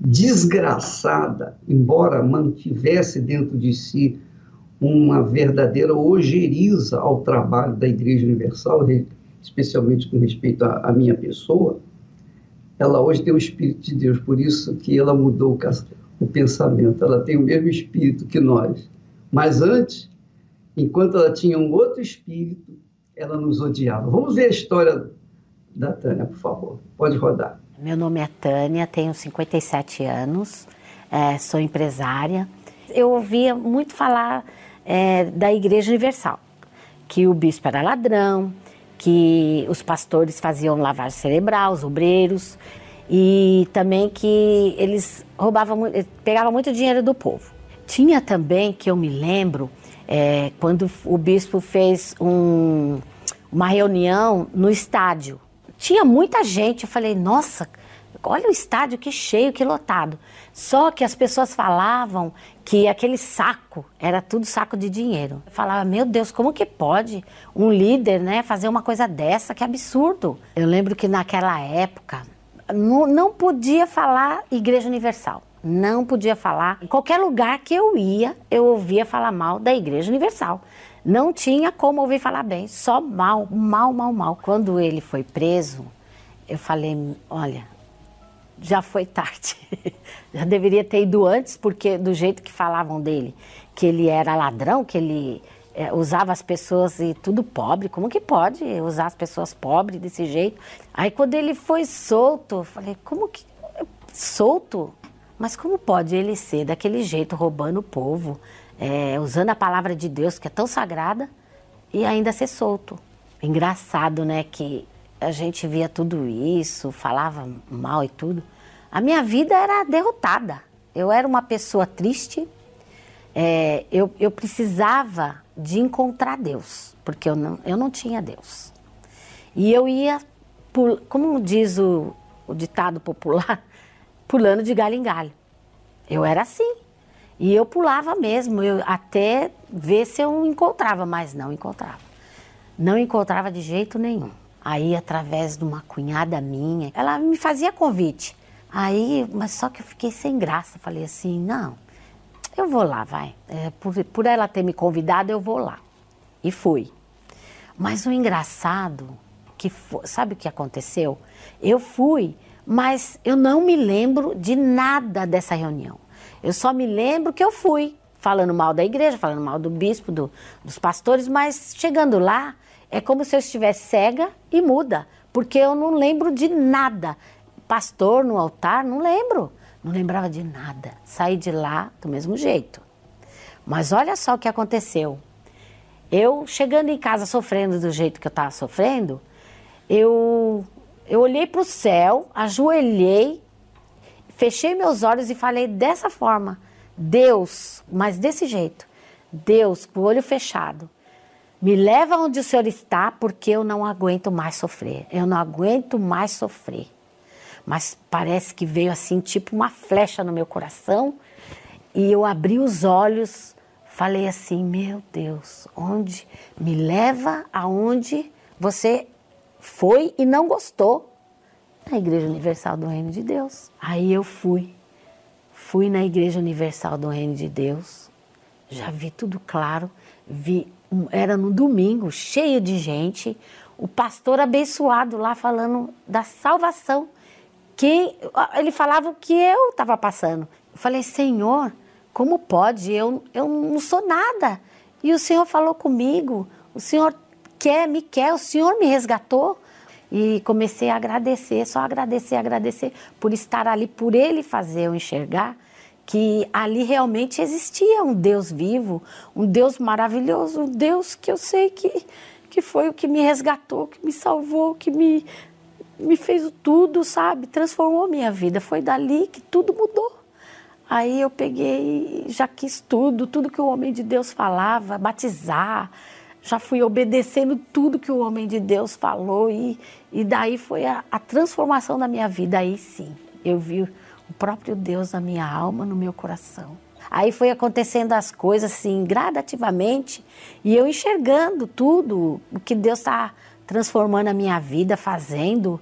desgraçada, embora mantivesse dentro de si uma verdadeira ojeriza ao trabalho da Igreja Universal, especialmente com respeito à, minha pessoa, ela hoje tem o Espírito de Deus, por isso que ela mudou o, pensamento, ela tem o mesmo Espírito que nós. Mas antes, enquanto ela tinha um outro Espírito, ela nos odiava. Vamos ver a história da Tânia, por favor. Pode rodar. Meu nome é Tânia, tenho 57 anos, é, sou empresária. Eu ouvia muito falar é, da Igreja Universal, que o bispo era ladrão, que os pastores faziam lavagem cerebral, os obreiros, e também que eles roubavam, pegavam muito dinheiro do povo. Tinha também, que eu me lembro, é, quando o bispo fez um, uma reunião no estádio. Tinha muita gente, eu falei, nossa, olha o estádio que cheio, que lotado. Só que as pessoas falavam que aquele saco era tudo saco de dinheiro. Eu falava, meu Deus, como que pode um líder, né, fazer uma coisa dessa? Que absurdo. Eu lembro que naquela época não, não podia falar Igreja Universal. Não podia falar. Em qualquer lugar que eu ia, eu ouvia falar mal da Igreja Universal. Não tinha como ouvir falar bem, só mal, mal, mal, mal. Quando ele foi preso, eu falei: olha, já foi tarde. *laughs* já deveria ter ido antes, porque do jeito que falavam dele, que ele era ladrão, que ele é, usava as pessoas e tudo pobre, como que pode usar as pessoas pobres desse jeito? Aí quando ele foi solto, eu falei, como que. Solto? Mas como pode ele ser daquele jeito, roubando o povo, é, usando a palavra de Deus, que é tão sagrada, e ainda ser solto? Engraçado, né, que a gente via tudo isso, falava mal e tudo, a minha vida era derrotada. Eu era uma pessoa triste, é, eu, eu precisava de encontrar Deus, porque eu não, eu não tinha Deus. E eu ia, como diz o, o ditado popular, pulando de galho em galho. Eu era assim. E eu pulava mesmo, eu até ver se eu encontrava, mas não encontrava. Não encontrava de jeito nenhum. Aí, através de uma cunhada minha, ela me fazia convite. Aí, mas só que eu fiquei sem graça. Falei assim: não, eu vou lá, vai. É, por, por ela ter me convidado, eu vou lá. E fui. Mas o engraçado, que foi, sabe o que aconteceu? Eu fui, mas eu não me lembro de nada dessa reunião. Eu só me lembro que eu fui, falando mal da igreja, falando mal do bispo, do, dos pastores, mas chegando lá, é como se eu estivesse cega e muda, porque eu não lembro de nada. Pastor no altar, não lembro. Não lembrava de nada. Saí de lá do mesmo jeito. Mas olha só o que aconteceu. Eu, chegando em casa sofrendo do jeito que eu estava sofrendo, eu, eu olhei para o céu, ajoelhei, fechei meus olhos e falei dessa forma: Deus, mas desse jeito, Deus, com o olho fechado, me leva onde o Senhor está, porque eu não aguento mais sofrer. Eu não aguento mais sofrer. Mas parece que veio assim, tipo uma flecha no meu coração. E eu abri os olhos, falei assim: Meu Deus, onde me leva aonde você foi e não gostou? Na Igreja Universal do Reino de Deus. Aí eu fui. Fui na Igreja Universal do Reino de Deus. Já vi tudo claro. Vi era no domingo, cheio de gente, o pastor abençoado lá falando da salvação. Ele falava o que eu estava passando. Eu falei, Senhor, como pode? Eu, eu não sou nada. E o Senhor falou comigo, o Senhor quer, me quer, o Senhor me resgatou. E comecei a agradecer, só agradecer, agradecer por estar ali, por Ele fazer eu enxergar que ali realmente existia um Deus vivo, um Deus maravilhoso, um Deus que eu sei que, que foi o que me resgatou, que me salvou, que me, me fez tudo, sabe? Transformou minha vida. Foi dali que tudo mudou. Aí eu peguei, já quis tudo, tudo que o homem de Deus falava, batizar, já fui obedecendo tudo que o homem de Deus falou e, e daí foi a, a transformação da minha vida. Aí sim, eu vi o próprio Deus na minha alma, no meu coração. Aí foi acontecendo as coisas assim, gradativamente, e eu enxergando tudo, o que Deus está transformando a minha vida, fazendo.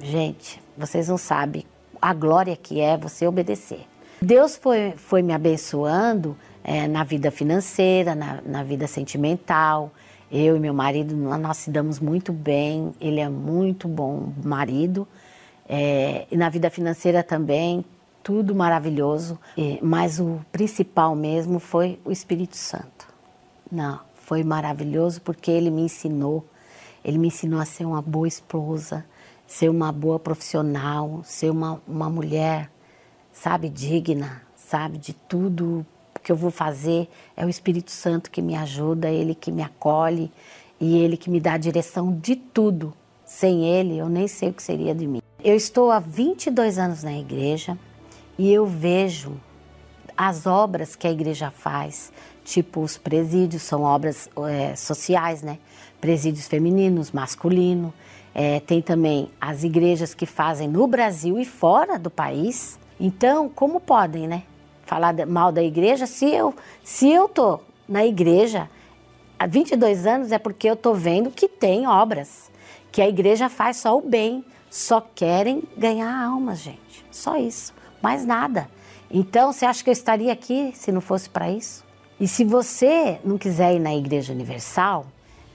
Gente, vocês não sabem a glória que é você obedecer. Deus foi, foi me abençoando é, na vida financeira, na, na vida sentimental. Eu e meu marido, nós se damos muito bem, ele é muito bom marido. É, e na vida financeira também, tudo maravilhoso. Mas o principal mesmo foi o Espírito Santo. Não, foi maravilhoso porque ele me ensinou. Ele me ensinou a ser uma boa esposa, ser uma boa profissional, ser uma, uma mulher, sabe, digna, sabe, de tudo que eu vou fazer. É o Espírito Santo que me ajuda, ele que me acolhe e ele que me dá a direção de tudo. Sem ele, eu nem sei o que seria de mim. Eu estou há 22 anos na igreja e eu vejo as obras que a igreja faz, tipo os presídios, são obras é, sociais, né? Presídios femininos, masculino. É, tem também as igrejas que fazem no Brasil e fora do país. Então, como podem, né? Falar mal da igreja se eu se eu tô na igreja há 22 anos é porque eu tô vendo que tem obras, que a igreja faz só o bem, só querem ganhar almas, gente. Só isso mais nada. Então, você acha que eu estaria aqui se não fosse para isso? E se você não quiser ir na Igreja Universal,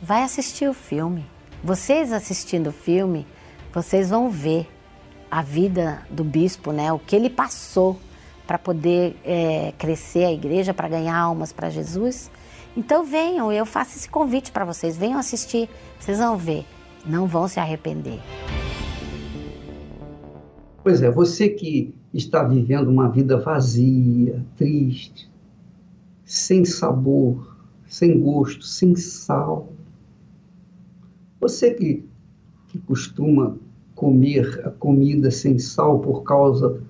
vai assistir o filme. Vocês assistindo o filme, vocês vão ver a vida do bispo, né? O que ele passou para poder é, crescer a igreja, para ganhar almas para Jesus. Então venham, eu faço esse convite para vocês, venham assistir, vocês vão ver, não vão se arrepender. Pois é, você que está vivendo uma vida vazia, triste, sem sabor, sem gosto, sem sal. Você que, que costuma comer a comida sem sal por causa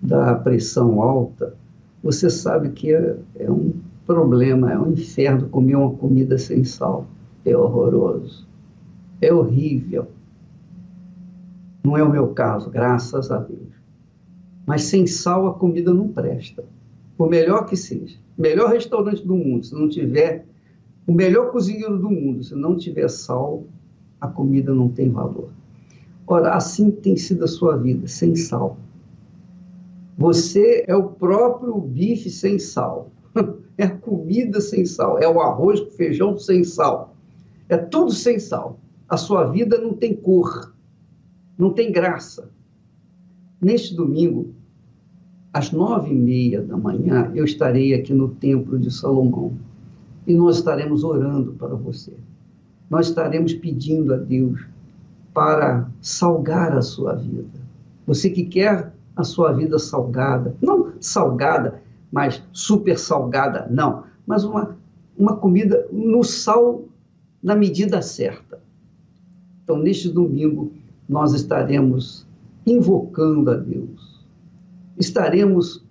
da pressão alta, você sabe que é, é um problema, é um inferno comer uma comida sem sal. É horroroso, é horrível. Não é o meu caso, graças a Deus. Mas sem sal a comida não presta. Por melhor que seja. Melhor restaurante do mundo, se não tiver. O melhor cozinheiro do mundo, se não tiver sal, a comida não tem valor. Ora, assim tem sido a sua vida, sem sal. Você é o próprio bife sem sal. *laughs* É a comida sem sal. É o arroz com feijão sem sal. É tudo sem sal. A sua vida não tem cor não tem graça. Neste domingo, às nove e meia da manhã, eu estarei aqui no Templo de Salomão e nós estaremos orando para você. Nós estaremos pedindo a Deus para salgar a sua vida. Você que quer a sua vida salgada, não salgada, mas super salgada, não, mas uma, uma comida no sal na medida certa. Então, neste domingo, nós estaremos invocando a Deus, estaremos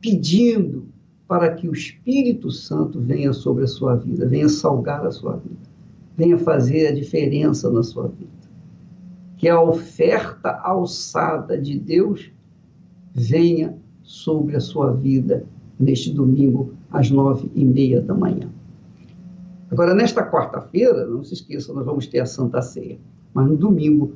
pedindo para que o Espírito Santo venha sobre a sua vida, venha salgar a sua vida, venha fazer a diferença na sua vida. Que a oferta alçada de Deus venha sobre a sua vida neste domingo às nove e meia da manhã. Agora, nesta quarta-feira, não se esqueça, nós vamos ter a Santa Ceia, mas no domingo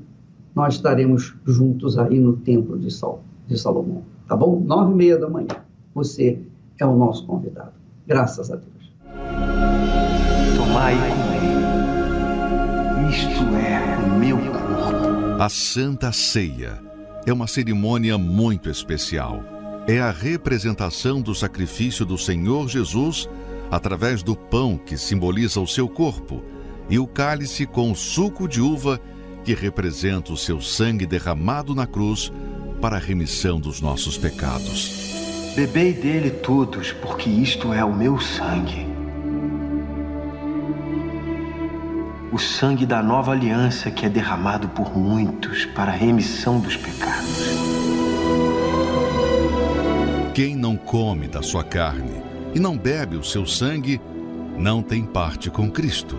nós estaremos juntos aí no Templo de, Sal, de Salomão. Tá bom? Nove e meia da manhã. Você é o nosso convidado. Graças a Deus. Tomai e comei. Isto é o meu corpo. A Santa Ceia é uma cerimônia muito especial. É a representação do sacrifício do Senhor Jesus através do pão que simboliza o seu corpo e o cálice com o suco de uva que representa o seu sangue derramado na cruz para a remissão dos nossos pecados. Bebei dele todos, porque isto é o meu sangue. O sangue da nova aliança que é derramado por muitos para a remissão dos pecados. Quem não come da sua carne e não bebe o seu sangue, não tem parte com Cristo.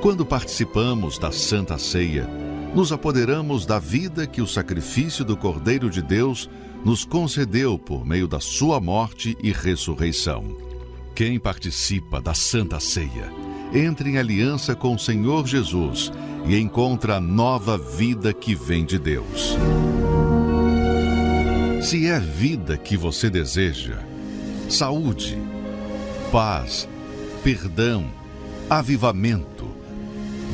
Quando participamos da Santa Ceia, nos apoderamos da vida que o sacrifício do Cordeiro de Deus nos concedeu por meio da sua morte e ressurreição. Quem participa da Santa Ceia entra em aliança com o Senhor Jesus e encontra a nova vida que vem de Deus. Se é vida que você deseja, saúde, paz, perdão, avivamento,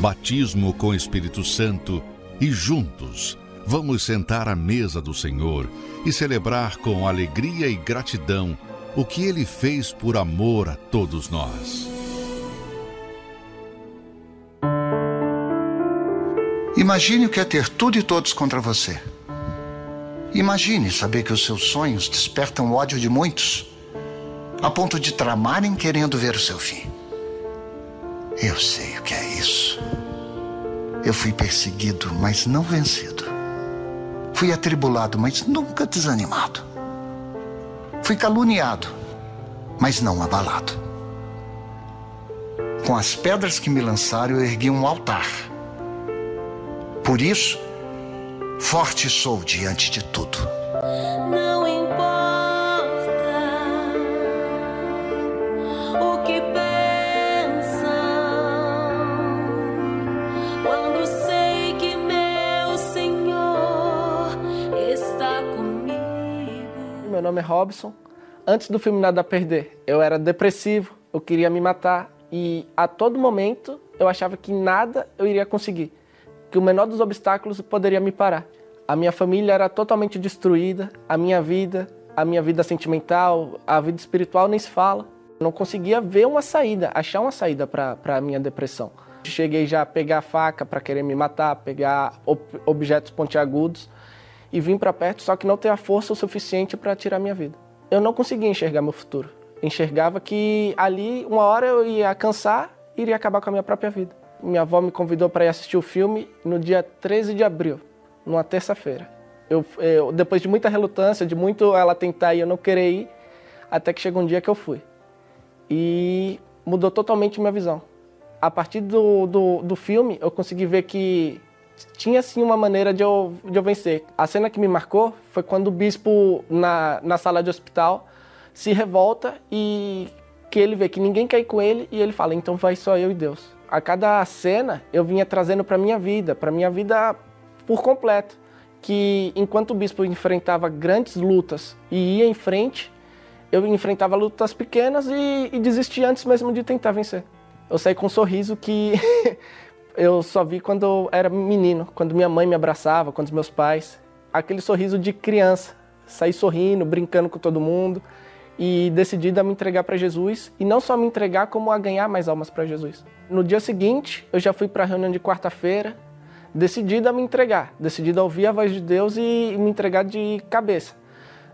batismo com o Espírito Santo e juntos vamos sentar à mesa do Senhor e celebrar com alegria e gratidão o que ele fez por amor a todos nós. Imagine o que é ter tudo e todos contra você. Imagine saber que os seus sonhos despertam o ódio de muitos, a ponto de tramarem querendo ver o seu fim. Eu sei o que é isso. Eu fui perseguido, mas não vencido. Fui atribulado, mas nunca desanimado. Fui caluniado, mas não abalado. Com as pedras que me lançaram, eu ergui um altar. Por isso, forte sou diante de tudo. Não importa o que pensam quando sei que meu Senhor está comigo. Meu nome é Robson. Antes do filme Nada a Perder, eu era depressivo, eu queria me matar e a todo momento eu achava que nada eu iria conseguir, que o menor dos obstáculos poderia me parar. A minha família era totalmente destruída, a minha vida, a minha vida sentimental, a vida espiritual nem se fala. Não conseguia ver uma saída, achar uma saída para a minha depressão. Cheguei já a pegar faca para querer me matar, pegar ob objetos pontiagudos e vim para perto, só que não ter a força o suficiente para tirar minha vida. Eu não conseguia enxergar meu futuro. Enxergava que ali, uma hora eu ia cansar e iria acabar com a minha própria vida. Minha avó me convidou para ir assistir o filme no dia 13 de abril, numa terça-feira. Eu, eu, depois de muita relutância, de muito ela tentar e eu não querer ir, até que chegou um dia que eu fui. E mudou totalmente minha visão. A partir do, do, do filme, eu consegui ver que tinha sim uma maneira de eu, de eu vencer. A cena que me marcou foi quando o bispo, na, na sala de hospital, se revolta e que ele vê que ninguém quer ir com ele e ele fala: então vai só eu e Deus. A cada cena eu vinha trazendo para minha vida, para minha vida por completo, que enquanto o bispo enfrentava grandes lutas e ia em frente, eu enfrentava lutas pequenas e, e desistia antes mesmo de tentar vencer. Eu saí com um sorriso que *laughs* eu só vi quando eu era menino, quando minha mãe me abraçava, quando meus pais. Aquele sorriso de criança, sair sorrindo, brincando com todo mundo e decidida a me entregar para Jesus e não só me entregar, como a ganhar mais almas para Jesus. No dia seguinte, eu já fui para a reunião de quarta-feira, decidida a me entregar, decidida a ouvir a voz de Deus e me entregar de cabeça.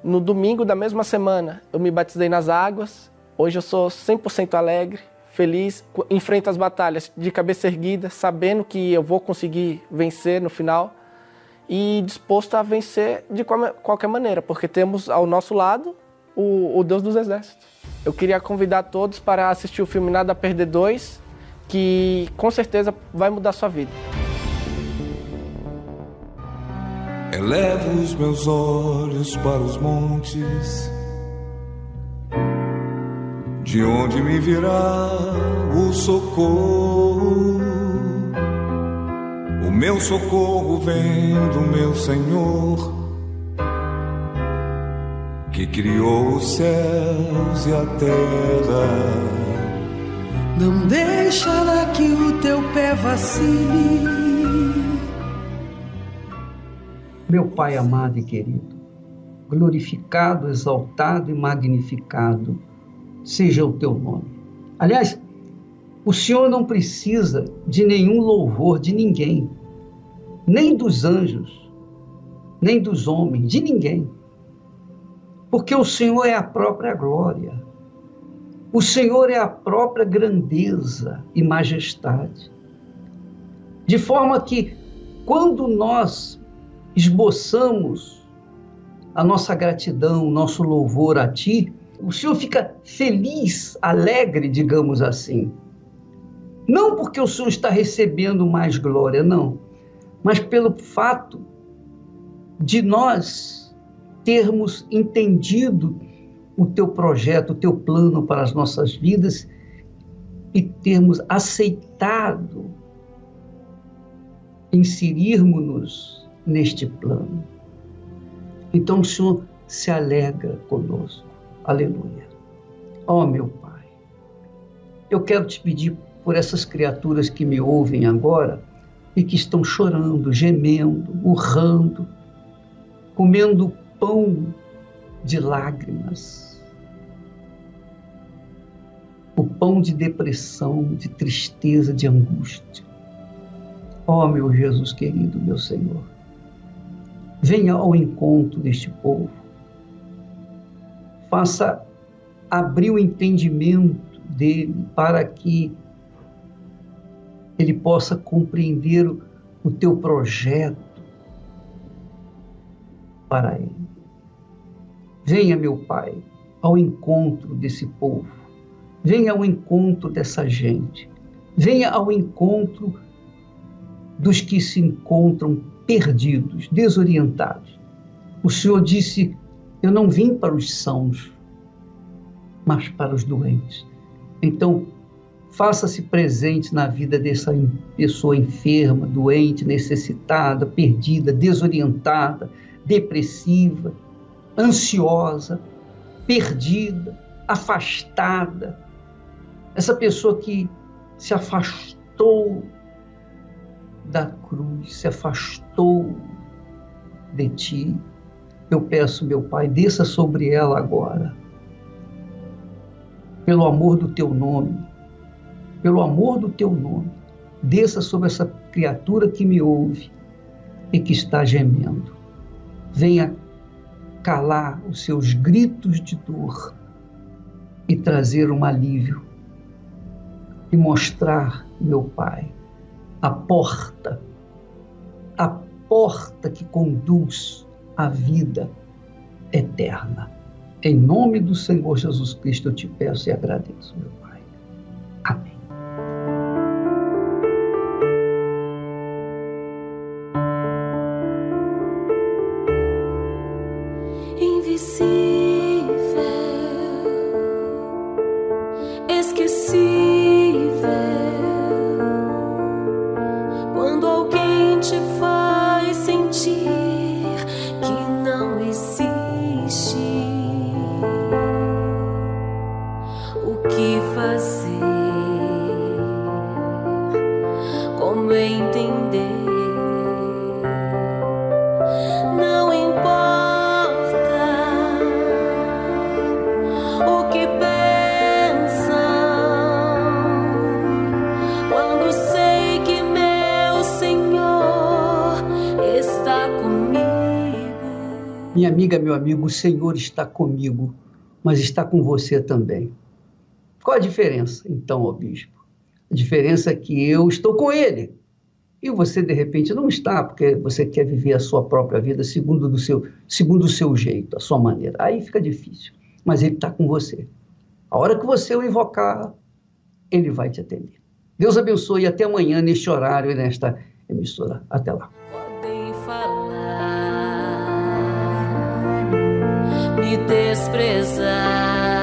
No domingo da mesma semana, eu me batizei nas águas. Hoje eu sou 100% alegre, feliz, enfrento as batalhas de cabeça erguida, sabendo que eu vou conseguir vencer no final e disposto a vencer de qualquer maneira, porque temos ao nosso lado o, o Deus dos Exércitos. Eu queria convidar todos para assistir o filme Nada a Perder 2, que com certeza vai mudar sua vida. Elevo os meus olhos para os montes, de onde me virá o socorro. O meu socorro vem do meu Senhor, que criou os céus e a terra. Não deixará que o teu pé vacile. Meu Pai amado e querido, glorificado, exaltado e magnificado seja o teu nome. Aliás, o Senhor não precisa de nenhum louvor de ninguém, nem dos anjos, nem dos homens, de ninguém. Porque o Senhor é a própria glória. O Senhor é a própria grandeza e majestade. De forma que, quando nós esboçamos a nossa gratidão, o nosso louvor a Ti, o Senhor fica feliz, alegre, digamos assim. Não porque o Senhor está recebendo mais glória, não, mas pelo fato de nós termos entendido o teu projeto, o teu plano para as nossas vidas e termos aceitado inserirmos-nos neste plano. Então o Senhor se alegra conosco. Aleluia. Ó oh, meu Pai, eu quero te pedir por essas criaturas que me ouvem agora e que estão chorando, gemendo, urrando, comendo pão de lágrimas, o pão de depressão, de tristeza, de angústia. Ó oh, meu Jesus querido, meu Senhor, venha ao encontro deste povo, faça abrir o entendimento dele para que ele possa compreender o teu projeto para ele. Venha, meu Pai, ao encontro desse povo, venha ao encontro dessa gente, venha ao encontro dos que se encontram perdidos, desorientados. O Senhor disse: Eu não vim para os sãos, mas para os doentes. Então, faça-se presente na vida dessa pessoa enferma, doente, necessitada, perdida, desorientada, depressiva, ansiosa, perdida, afastada. Essa pessoa que se afastou da cruz, se afastou de ti. Eu peço, meu Pai, desça sobre ela agora pelo amor do teu nome, pelo amor do teu nome, desça sobre essa criatura que me ouve e que está gemendo. Venha calar os seus gritos de dor e trazer um alívio e mostrar, meu Pai, a porta, a porta que conduz à vida eterna. Em nome do Senhor Jesus Cristo eu te peço e agradeço, meu Pai. Meu amigo, o Senhor está comigo, mas está com você também. Qual a diferença, então, ó bispo? A diferença é que eu estou com ele. E você, de repente, não está, porque você quer viver a sua própria vida segundo, do seu, segundo o seu jeito, a sua maneira. Aí fica difícil. Mas ele está com você. A hora que você o invocar, ele vai te atender. Deus abençoe e até amanhã, neste horário e nesta emissora. Até lá. Me desprezar.